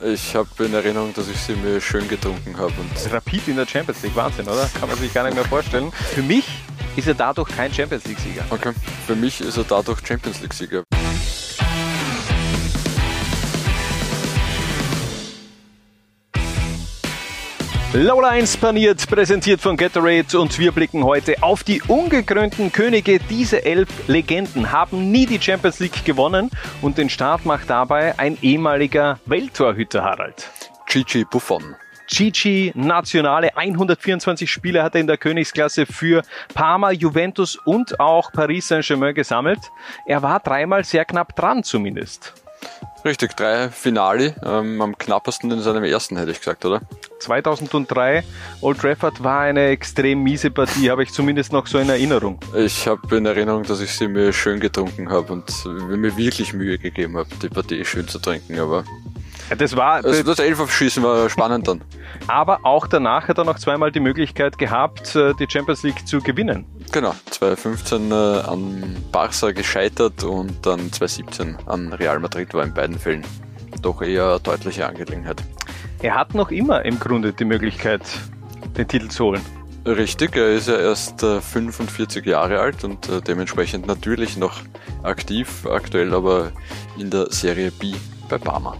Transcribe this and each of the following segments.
Ich habe in Erinnerung, dass ich sie mir schön getrunken habe. Rapid in der Champions League, Wahnsinn, oder? Kann man sich gar nicht mehr vorstellen. Für mich ist er dadurch kein Champions League-Sieger. Okay, für mich ist er dadurch Champions League-Sieger. Laula 1 paniert, präsentiert von Gatorade und wir blicken heute auf die ungekrönten Könige. Diese elf Legenden haben nie die Champions League gewonnen und den Start macht dabei ein ehemaliger Welttorhüter Harald. Gigi Buffon. Gigi Nationale, 124 Spiele hat er in der Königsklasse für Parma, Juventus und auch Paris Saint-Germain gesammelt. Er war dreimal sehr knapp dran zumindest. Richtig, drei Finale, ähm, am knappesten in seinem ersten, hätte ich gesagt, oder? 2003, Old Trafford war eine extrem miese Partie, habe ich zumindest noch so in Erinnerung. Ich habe in Erinnerung, dass ich sie mir schön getrunken habe und mir wirklich Mühe gegeben habe, die Partie schön zu trinken, aber das war. Also das Elferschießen war spannend dann. Aber auch danach hat er noch zweimal die Möglichkeit gehabt, äh, die Champions League zu gewinnen. Genau, 2015 äh, an Barca gescheitert und dann 2017 an Real Madrid war in beiden Fällen doch eher eine deutliche Angelegenheit. Er hat noch immer im Grunde die Möglichkeit, den Titel zu holen. Richtig, er ist ja erst 45 äh, Jahre alt und dementsprechend natürlich noch aktiv, aktuell aber in der Serie B bei Parma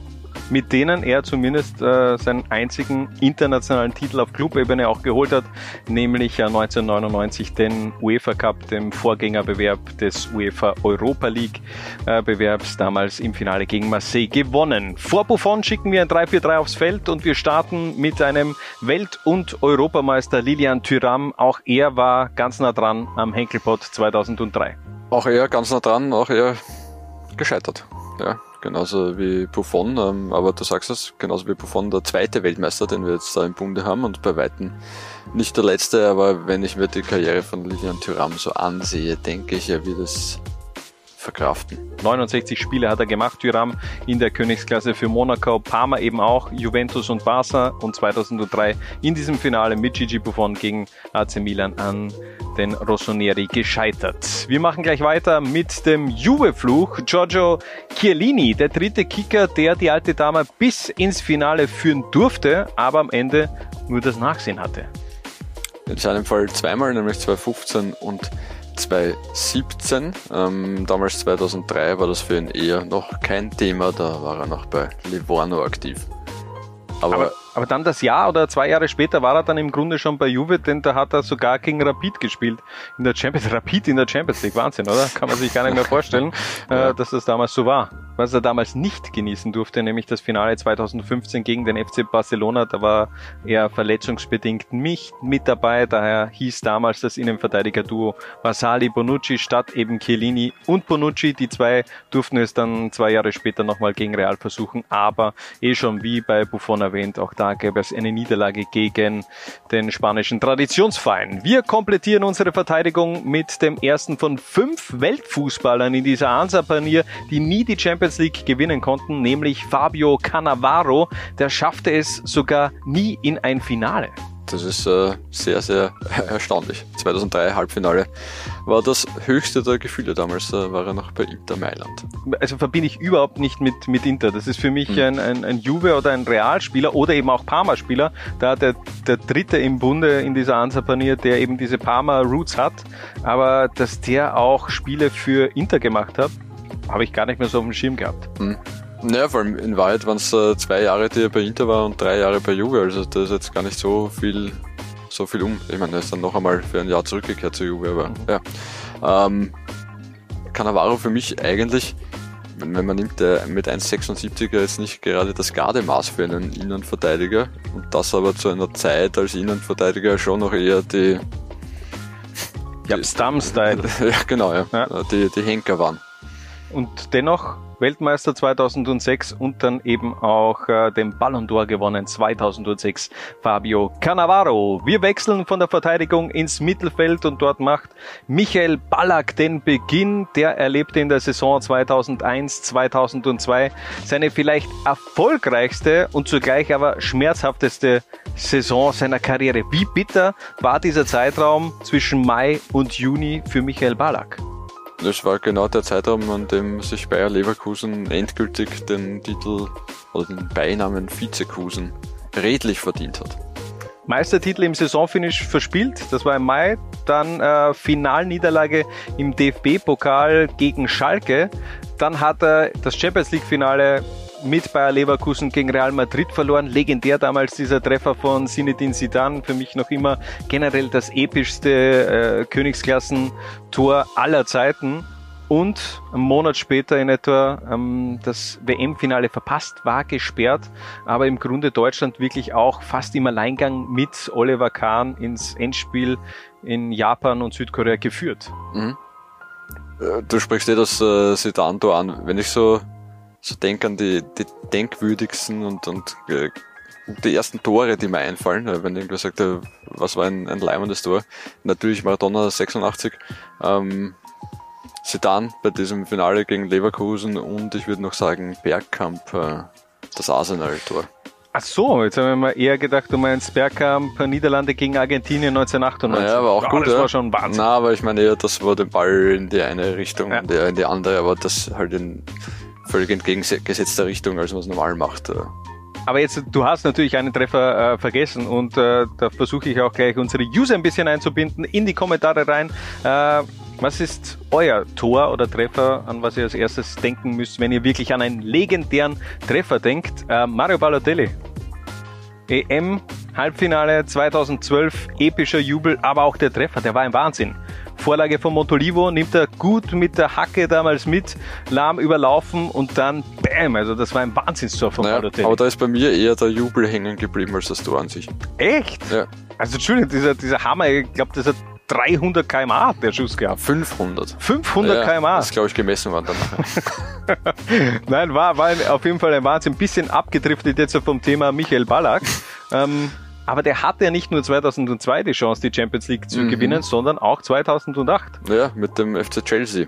mit denen er zumindest äh, seinen einzigen internationalen Titel auf Clubebene auch geholt hat, nämlich äh, 1999 den UEFA Cup, dem Vorgängerbewerb des UEFA Europa League äh, Bewerbs, damals im Finale gegen Marseille gewonnen. Vor Buffon schicken wir ein 3-4-3 aufs Feld und wir starten mit einem Welt- und Europameister Lilian Thuram. Auch er war ganz nah dran am Henkelpot 2003. Auch er ganz nah dran, auch er gescheitert. Ja, genauso wie Buffon, ähm, aber du sagst es, genauso wie Buffon der zweite Weltmeister, den wir jetzt da im Bunde haben und bei Weitem nicht der letzte, aber wenn ich mir die Karriere von Lilian Thuram so ansehe, denke ich, er wird es verkraften. 69 Spiele hat er gemacht, Thuram in der Königsklasse für Monaco, Parma eben auch, Juventus und Barca und 2003 in diesem Finale mit Gigi Buffon gegen AC Milan an den Rossoneri gescheitert. Wir machen gleich weiter mit dem Juve-Fluch. Giorgio Chiellini, der dritte Kicker, der die alte Dame bis ins Finale führen durfte, aber am Ende nur das Nachsehen hatte. In seinem Fall zweimal, nämlich 2015 und 2017. Ähm, damals 2003 war das für ihn eher noch kein Thema, da war er noch bei Livorno aktiv. Aber, aber, aber, dann das Jahr oder zwei Jahre später war er dann im Grunde schon bei Juve, denn da hat er sogar gegen Rapid gespielt. In der Champions, Rapid in der Champions League. Wahnsinn, oder? Kann man sich gar nicht mehr vorstellen, ja. äh, dass das damals so war. Was er damals nicht genießen durfte, nämlich das Finale 2015 gegen den FC Barcelona, da war er verletzungsbedingt nicht mit dabei, daher hieß damals das Innenverteidiger-Duo Vasali Bonucci statt eben Chiellini und Bonucci. Die zwei durften es dann zwei Jahre später nochmal gegen Real versuchen, aber eh schon wie bei Buffon erwähnt, auch da gäbe es eine Niederlage gegen den spanischen Traditionsverein. Wir komplettieren unsere Verteidigung mit dem ersten von fünf Weltfußballern in dieser Ansa-Panier, die nie die Champions League gewinnen konnten, nämlich Fabio Cannavaro. Der schaffte es sogar nie in ein Finale. Das ist äh, sehr, sehr erstaunlich. 2003 Halbfinale war das höchste der Gefühle damals. Da war er noch bei Inter Mailand. Also verbinde ich überhaupt nicht mit, mit Inter. Das ist für mich mhm. ein, ein, ein Juve oder ein Realspieler oder eben auch Parma-Spieler. Da der, der dritte im Bunde in dieser Ansapanier, der eben diese Parma-Roots hat. Aber dass der auch Spiele für Inter gemacht hat, habe ich gar nicht mehr so auf dem Schirm gehabt. Mhm. Naja, vor allem in Wahrheit waren es äh, zwei Jahre, die er bei Inter war und drei Jahre bei Juve. Also da ist jetzt gar nicht so viel, so viel um. Ich meine, er ist dann noch einmal für ein Jahr zurückgekehrt zu Juve, aber mhm. ja. Ähm, Cannavaro für mich eigentlich, wenn man nimmt, der mit 1,76er ist nicht gerade das Gardemaß für einen Innenverteidiger und das aber zu einer Zeit als Innenverteidiger schon noch eher die ja, Stam-Style. ja, genau, ja. ja. Die, die Henker waren. Und dennoch Weltmeister 2006 und dann eben auch äh, den Ballon d'Or gewonnen 2006 Fabio Cannavaro. Wir wechseln von der Verteidigung ins Mittelfeld und dort macht Michael Ballack den Beginn. Der erlebte in der Saison 2001-2002 seine vielleicht erfolgreichste und zugleich aber schmerzhafteste Saison seiner Karriere. Wie bitter war dieser Zeitraum zwischen Mai und Juni für Michael Ballack? Das war genau der Zeitraum, an dem sich Bayer Leverkusen endgültig den Titel oder den Beinamen Vizekusen redlich verdient hat. Meistertitel im Saisonfinish verspielt, das war im Mai. Dann äh, Finalniederlage im DFB-Pokal gegen Schalke. Dann hat er das Champions League-Finale mit Bayer Leverkusen gegen Real Madrid verloren. Legendär damals dieser Treffer von Zinedine Zidane. Für mich noch immer generell das epischste äh, Königsklassentor aller Zeiten. Und einen Monat später in etwa ähm, das WM-Finale verpasst, war gesperrt, aber im Grunde Deutschland wirklich auch fast im Alleingang mit Oliver Kahn ins Endspiel in Japan und Südkorea geführt. Mhm. Äh, du sprichst eh das äh, Sidanto an. Wenn ich so, so denke an die, die denkwürdigsten und, und äh, die ersten Tore, die mir einfallen, wenn irgendwer sagt, äh, was war ein, ein leimendes Tor, natürlich Maradona 86, ähm, Sedan bei diesem Finale gegen Leverkusen und ich würde noch sagen Bergkamp, äh, das Arsenal-Tor. Ach so, jetzt haben wir mal eher gedacht, du meinst Bergkamp, Niederlande gegen Argentinien 1998. Naja, aber auch ja, gut. Das ja. war schon Wahnsinn. Na, aber ich meine eher, das war der Ball in die eine Richtung ja. und der in die andere, aber das halt in völlig entgegengesetzter Richtung, als man es normal macht. Aber jetzt, du hast natürlich einen Treffer äh, vergessen und äh, da versuche ich auch gleich unsere User ein bisschen einzubinden in die Kommentare rein. Äh, was ist euer Tor oder Treffer, an was ihr als erstes denken müsst, wenn ihr wirklich an einen legendären Treffer denkt? Äh, Mario Balotelli. EM, Halbfinale 2012, epischer Jubel, aber auch der Treffer, der war ein Wahnsinn. Vorlage von Montolivo, nimmt er gut mit der Hacke damals mit, lahm überlaufen und dann Bäm, also das war ein Wahnsinnstor von naja. Aber da ist bei mir eher der Jubel hängen geblieben als das Tor an sich. Echt? Ja. Also Entschuldigung, dieser, dieser Hammer, ich glaube, das hat 300 km/h der Schuss gehabt. 500. 500 ja, km/h. Das ist, glaube ich, gemessen worden danach. Nein, war, war auf jeden Fall ein Wahnsinn. Ein bisschen abgedriftet jetzt vom Thema Michael Ballack. ähm, aber der hatte ja nicht nur 2002 die Chance, die Champions League zu mhm. gewinnen, sondern auch 2008. Ja, mit dem FC Chelsea.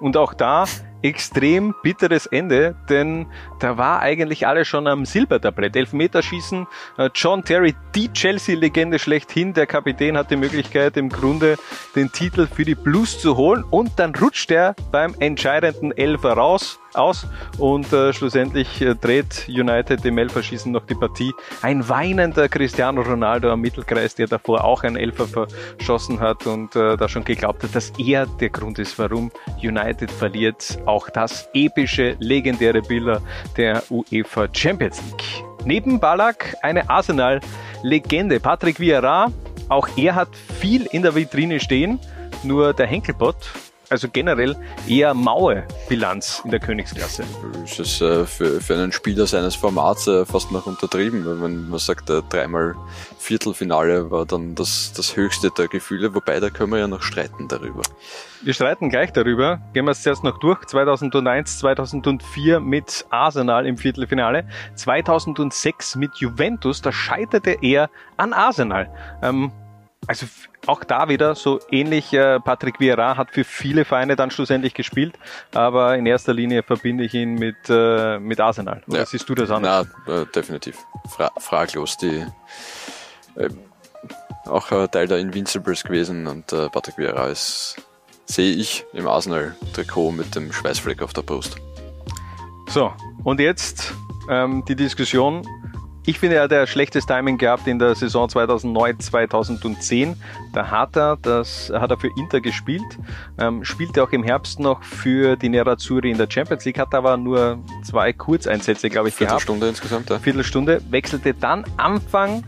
Und auch da extrem bitteres Ende, denn da war eigentlich alles schon am Silbertablett. Elfmeterschießen, äh, John Terry, die Chelsea-Legende schlechthin, der Kapitän hat die Möglichkeit im Grunde den Titel für die Blues zu holen. Und dann rutscht er beim entscheidenden Elfer raus aus. Und äh, schlussendlich äh, dreht United im Elferschießen noch die Partie. Ein weinender Cristiano Ronaldo am Mittelkreis, der davor auch ein Elfer verschossen hat. Und äh, da schon geglaubt hat, dass er der Grund ist, warum United verliert auch das epische, legendäre Bilder der UEFA Champions League. Neben Ballack eine Arsenal-Legende, Patrick Vieira. Auch er hat viel in der Vitrine stehen, nur der Henkelbot also generell eher maue Bilanz in der Königsklasse. Ist es äh, für, für einen Spieler seines Formats äh, fast noch untertrieben, wenn man sagt, äh, dreimal Viertelfinale war dann das, das höchste der Gefühle, wobei da können wir ja noch streiten darüber. Wir streiten gleich darüber. Gehen wir es zuerst noch durch. 2001, 2004 mit Arsenal im Viertelfinale. 2006 mit Juventus, da scheiterte er an Arsenal. Ähm, also auch da wieder so ähnlich, äh, Patrick Vieira hat für viele Vereine dann schlussendlich gespielt, aber in erster Linie verbinde ich ihn mit, äh, mit Arsenal. Oder ja. siehst du das anders? Na, äh, definitiv. Fra fraglos. Die, äh, auch Teil der Invincibles gewesen und äh, Patrick Vieira ist, sehe ich im Arsenal-Trikot mit dem Schweißfleck auf der Brust. So, und jetzt ähm, die Diskussion ich finde, er hat ja schlechtes Timing gehabt in der Saison 2009, 2010. Da hat er, das hat er für Inter gespielt, ähm, spielte auch im Herbst noch für die Nerazzurri in der Champions League, hat aber nur zwei Kurzeinsätze, glaube ich, gehabt. Viertelstunde insgesamt, ja. Viertelstunde, wechselte dann Anfang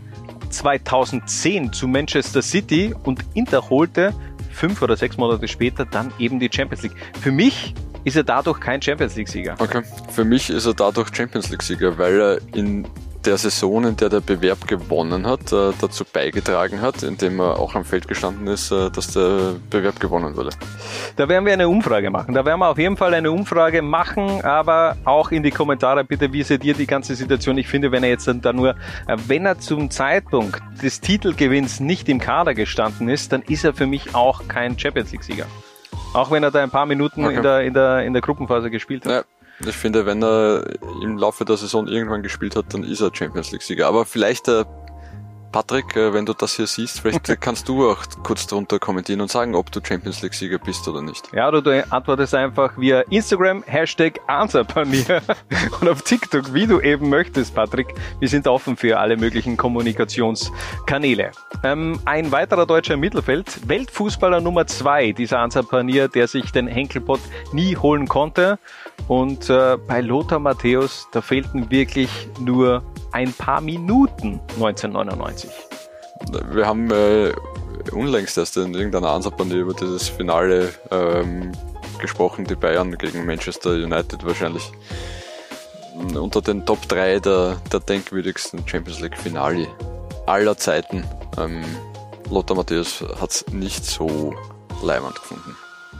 2010 zu Manchester City und Inter holte fünf oder sechs Monate später dann eben die Champions League. Für mich ist er dadurch kein Champions League-Sieger. Okay. Für mich ist er dadurch Champions League-Sieger, weil er in der Saison, in der der Bewerb gewonnen hat, äh, dazu beigetragen hat, indem er auch am Feld gestanden ist, äh, dass der Bewerb gewonnen wurde. Da werden wir eine Umfrage machen. Da werden wir auf jeden Fall eine Umfrage machen, aber auch in die Kommentare bitte, wie seht ihr die ganze Situation? Ich finde, wenn er jetzt dann da nur, äh, wenn er zum Zeitpunkt des Titelgewinns nicht im Kader gestanden ist, dann ist er für mich auch kein Champions League-Sieger. Auch wenn er da ein paar Minuten okay. in, der, in, der, in der Gruppenphase gespielt hat. Ja. Ich finde, wenn er im Laufe der Saison irgendwann gespielt hat, dann ist er Champions League-Sieger. Aber vielleicht äh, Patrick, äh, wenn du das hier siehst, vielleicht kannst du auch kurz drunter kommentieren und sagen, ob du Champions League Sieger bist oder nicht. Ja, oder du antwortest einfach via Instagram, Hashtag Answerpanier und auf TikTok, wie du eben möchtest, Patrick. Wir sind offen für alle möglichen Kommunikationskanäle. Ähm, ein weiterer deutscher Mittelfeld, Weltfußballer Nummer zwei, dieser Answerpanier, der sich den Henkelpott nie holen konnte. Und äh, bei Lothar Matthäus, da fehlten wirklich nur ein paar Minuten 1999. Wir haben äh, unlängst erst in irgendeiner Ansatzbande über dieses Finale ähm, gesprochen, die Bayern gegen Manchester United wahrscheinlich unter den Top 3 der, der denkwürdigsten Champions League Finale aller Zeiten. Ähm, Lothar Matthäus hat es nicht so leimend gefunden.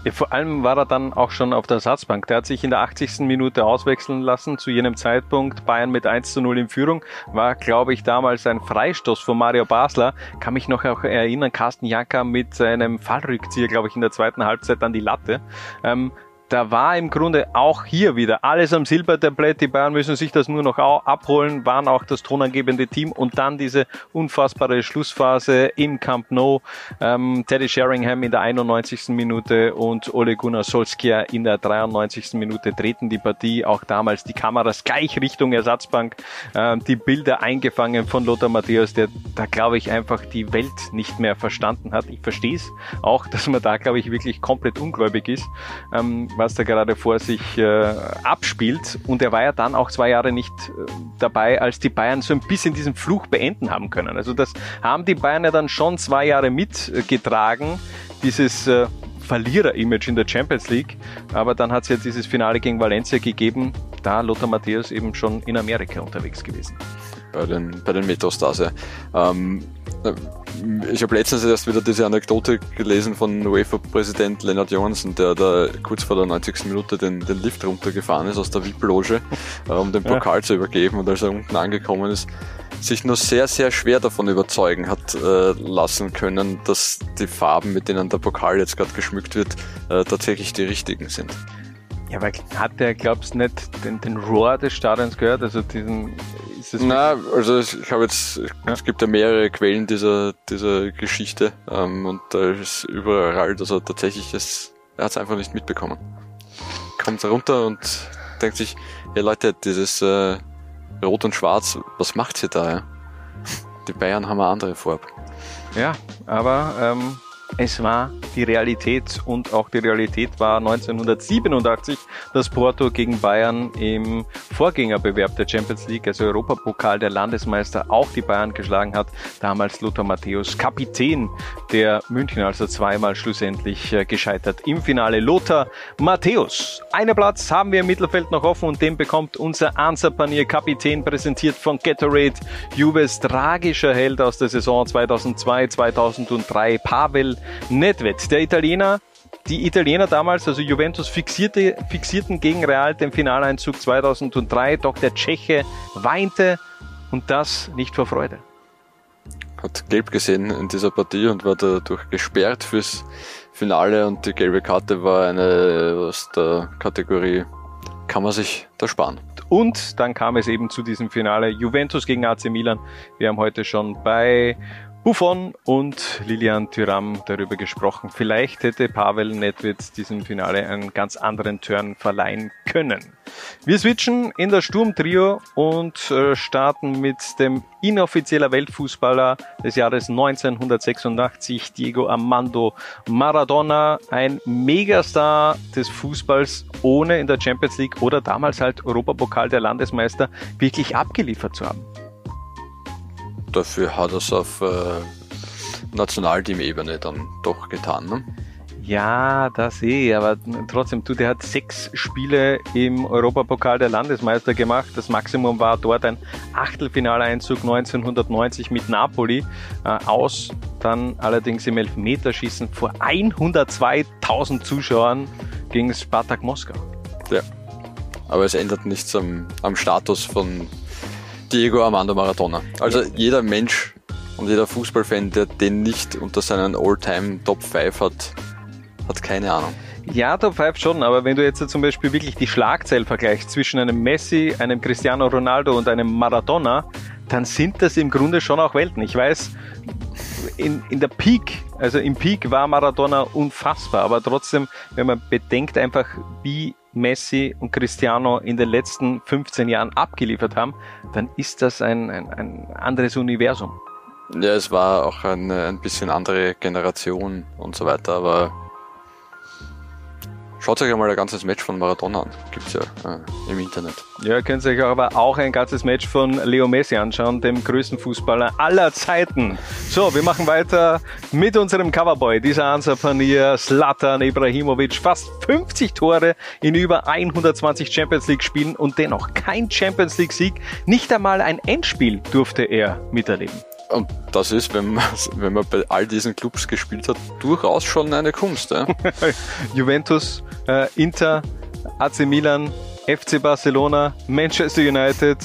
Ja, vor allem war er dann auch schon auf der Ersatzbank. Der hat sich in der 80. Minute auswechseln lassen. Zu jenem Zeitpunkt Bayern mit 1 zu 0 in Führung. War, glaube ich, damals ein Freistoß von Mario Basler. Kann mich noch auch erinnern, Carsten Janka mit seinem Fallrückzieher, glaube ich, in der zweiten Halbzeit an die Latte. Ähm, da war im Grunde auch hier wieder alles am Silbertablett. Die Bayern müssen sich das nur noch abholen, waren auch das tonangebende Team und dann diese unfassbare Schlussphase im Camp Nou. Ähm, Teddy Sheringham in der 91. Minute und Ole Gunnar Solskjaer in der 93. Minute treten die Partie. Auch damals die Kameras gleich Richtung Ersatzbank. Ähm, die Bilder eingefangen von Lothar Matthäus, der da glaube ich einfach die Welt nicht mehr verstanden hat. Ich verstehe es auch, dass man da glaube ich wirklich komplett ungläubig ist. Ähm, was da gerade vor sich äh, abspielt. Und er war ja dann auch zwei Jahre nicht äh, dabei, als die Bayern so ein bisschen diesen Fluch beenden haben können. Also das haben die Bayern ja dann schon zwei Jahre mitgetragen, dieses äh, Verlierer-Image in der Champions League. Aber dann hat es ja dieses Finale gegen Valencia gegeben, da Lothar Matthäus eben schon in Amerika unterwegs gewesen. Bei den, bei den Metastars, ja. Ähm, ich habe letztens erst wieder diese Anekdote gelesen von UEFA-Präsident Leonard Johansson, der da kurz vor der 90. Minute den, den Lift runtergefahren ist aus der VIP-Loge, äh, um den Pokal ja. zu übergeben und als er unten angekommen ist, sich nur sehr, sehr schwer davon überzeugen hat äh, lassen können, dass die Farben, mit denen der Pokal jetzt gerade geschmückt wird, äh, tatsächlich die richtigen sind. Ja, weil hat der, glaubst du, nicht den, den Rohr des Stadions gehört? Also diesen ist das Na, also ich habe jetzt, ja. es gibt ja mehrere Quellen dieser, dieser Geschichte ähm, und da ist überall, dass er tatsächlich es, er hat es einfach nicht mitbekommen. Kommt runter und denkt sich, ja Leute, dieses äh, Rot und Schwarz, was macht ihr da? Ja? Die Bayern haben eine andere Farbe. Ja, aber ähm, es war die Realität und auch die Realität war 1987, dass Porto gegen Bayern im Vorgängerbewerb der Champions League, also Europapokal der Landesmeister, auch die Bayern geschlagen hat. Damals Lothar Matthäus, Kapitän der München, also zweimal schlussendlich äh, gescheitert im Finale. Lothar Matthäus. Einen Platz haben wir im Mittelfeld noch offen und den bekommt unser Ansapanier Kapitän, präsentiert von Gatorade. Juves tragischer Held aus der Saison 2002, 2003, Pavel Nedved, der Italiener, die Italiener damals, also Juventus, fixierte, fixierten gegen Real den Finaleinzug 2003, doch der Tscheche weinte und das nicht vor Freude. Hat gelb gesehen in dieser Partie und war dadurch gesperrt fürs Finale und die gelbe Karte war eine aus der Kategorie kann man sich da sparen. Und dann kam es eben zu diesem Finale Juventus gegen AC Milan. Wir haben heute schon bei Buffon und Lilian Thuram darüber gesprochen. Vielleicht hätte Pavel Nedved diesem Finale einen ganz anderen Turn verleihen können. Wir switchen in das Sturmtrio und äh, starten mit dem inoffizieller Weltfußballer des Jahres 1986, Diego Armando Maradona, ein Megastar des Fußballs, ohne in der Champions League oder damals halt Europapokal der Landesmeister wirklich abgeliefert zu haben dafür hat er es auf äh, Nationalteam-Ebene dann doch getan. Ne? Ja, das eh, aber trotzdem, du, der hat sechs Spiele im Europapokal der Landesmeister gemacht. Das Maximum war dort ein Achtelfinaleinzug 1990 mit Napoli äh, aus. Dann allerdings im Elfmeterschießen vor 102.000 Zuschauern gegen Spartak Moskau. Ja, aber es ändert nichts am, am Status von Diego Armando Maradona. Also jeder Mensch und jeder Fußballfan, der den nicht unter seinen All-Time Top 5 hat, hat keine Ahnung. Ja, Top 5 schon, aber wenn du jetzt zum Beispiel wirklich die Schlagzeil vergleichst zwischen einem Messi, einem Cristiano Ronaldo und einem Maradona, dann sind das im Grunde schon auch Welten. Ich weiß, in, in der Peak, also im Peak war Maradona unfassbar, aber trotzdem, wenn man bedenkt einfach, wie Messi und Cristiano in den letzten 15 Jahren abgeliefert haben, dann ist das ein, ein, ein anderes Universum. Ja, es war auch eine ein bisschen andere Generation und so weiter, aber Schaut euch einmal ein ganzes Match von Maradona an. Gibt's ja äh, im Internet. Ja, könnt ihr euch aber auch ein ganzes Match von Leo Messi anschauen, dem größten Fußballer aller Zeiten. So, wir machen weiter mit unserem Coverboy. Dieser Ansapanier, Slatan Ibrahimovic, fast 50 Tore in über 120 Champions League Spielen und dennoch kein Champions League Sieg. Nicht einmal ein Endspiel durfte er miterleben. Und das ist, wenn man, wenn man bei all diesen Clubs gespielt hat, durchaus schon eine Kunst. Ja? Juventus, äh, Inter, AC Milan, FC Barcelona, Manchester United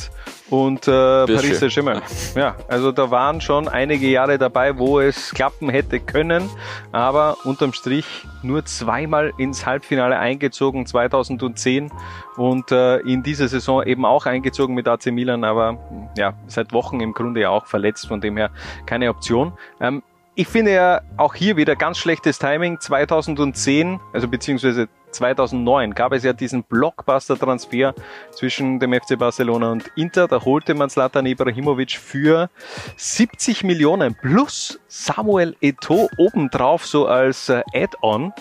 und äh, Paris Saint-Germain. Ja, also da waren schon einige Jahre dabei, wo es klappen hätte können, aber unterm Strich nur zweimal ins Halbfinale eingezogen, 2010 und äh, in dieser Saison eben auch eingezogen mit AC Milan, aber ja, seit Wochen im Grunde ja auch verletzt, von dem her keine Option. Ähm, ich finde ja auch hier wieder ganz schlechtes Timing. 2010, also beziehungsweise 2009 gab es ja diesen Blockbuster-Transfer zwischen dem FC Barcelona und Inter. Da holte man Zlatan Ibrahimovic für 70 Millionen plus Samuel Eto'o obendrauf so als äh, Add-on.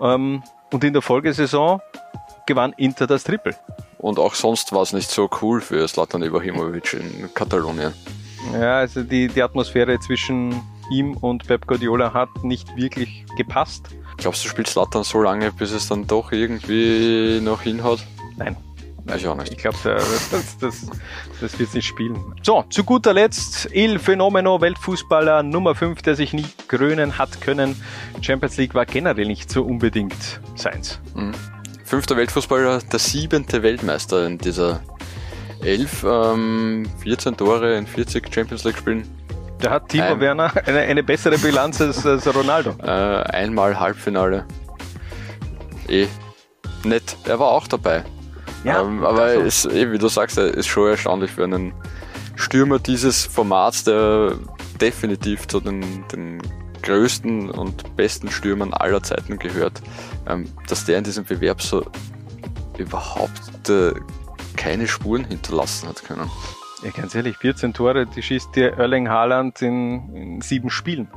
Ähm, und in der Folgesaison gewann Inter das Triple. Und auch sonst war es nicht so cool für Zlatan Ibrahimovic in Katalonien. Ja, also die, die Atmosphäre zwischen ihm und Pep Guardiola hat nicht wirklich gepasst. Glaubst du, spielt Slattern so lange, bis es dann doch irgendwie noch hinhaut? Nein. Nein, ich auch nicht. Ich glaube, das, das, das wird nicht spielen. So, zu guter Letzt, Il Fenomeno, Weltfußballer Nummer 5, der sich nie krönen hat können. Champions League war generell nicht so unbedingt seins. Mhm. Fünfter Weltfußballer, der siebente Weltmeister in dieser elf, ähm, 14 Tore in 40 Champions League Spielen. Da hat Timo Ein, Werner eine, eine, bessere Bilanz als, als Ronaldo. Äh, einmal Halbfinale. Eh. Nett. Er war auch dabei. Ja, ähm, aber also. ist, eh, wie du sagst, ist schon erstaunlich für einen Stürmer dieses Formats, der definitiv zu den, den größten und besten Stürmern aller Zeiten gehört, ähm, dass der in diesem Bewerb so überhaupt äh, keine Spuren hinterlassen hat können. Ja, ganz ehrlich, 14 Tore, die schießt dir Erling Haaland in, in sieben Spielen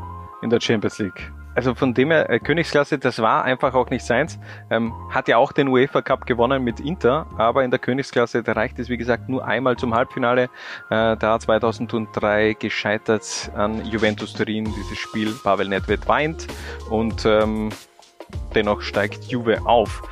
in der Champions League. Also von dem her, äh, Königsklasse, das war einfach auch nicht seins. Ähm, hat ja auch den UEFA Cup gewonnen mit Inter, aber in der Königsklasse, da reicht es wie gesagt nur einmal zum Halbfinale. Äh, da 2003 gescheitert an Juventus Turin, dieses Spiel. Pavel Nedved weint und ähm, dennoch steigt Juve auf.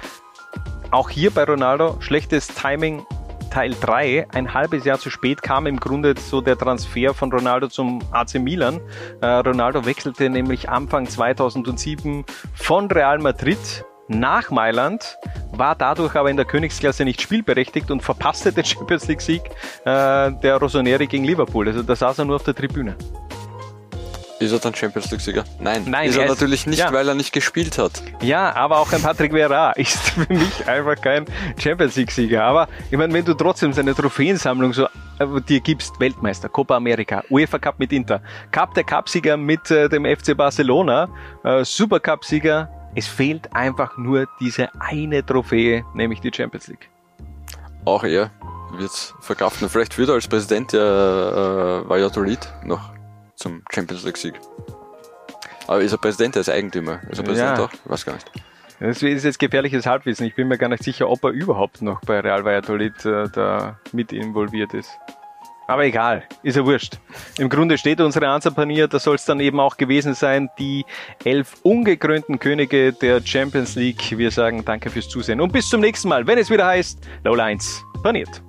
Auch hier bei Ronaldo schlechtes Timing Teil 3 ein halbes Jahr zu spät kam im Grunde so der Transfer von Ronaldo zum AC Milan. Äh, Ronaldo wechselte nämlich Anfang 2007 von Real Madrid nach Mailand, war dadurch aber in der Königsklasse nicht spielberechtigt und verpasste den Champions League Sieg äh, der Rossoneri gegen Liverpool. Also da saß er nur auf der Tribüne. Ist er dann Champions League-Sieger? Nein, Nein, ist er, er ist, natürlich nicht, ja. weil er nicht gespielt hat. Ja, aber auch ein Patrick Vera ist für mich einfach kein Champions League-Sieger. Aber ich meine, wenn du trotzdem seine Trophäensammlung so äh, dir gibst, Weltmeister, Copa America, UEFA Cup mit Inter, Cup der Cup-Sieger mit äh, dem FC Barcelona, äh, Super Cup-Sieger, es fehlt einfach nur diese eine Trophäe, nämlich die Champions League. Auch er wird verkraften. Vielleicht wird er als Präsident der äh, Valladolid noch zum Champions League Sieg. Aber ist er Präsident, er ist Eigentümer. Ist er Präsident ja. auch? Ich weiß gar nicht. Das ist jetzt gefährliches Halbwissen. Ich bin mir gar nicht sicher, ob er überhaupt noch bei Real Valladolid äh, da mit involviert ist. Aber egal, ist ja wurscht. Im Grunde steht unsere Ansapanier, da soll es dann eben auch gewesen sein, die elf ungekrönten Könige der Champions League. Wir sagen danke fürs Zusehen und bis zum nächsten Mal, wenn es wieder heißt, Low Lines paniert.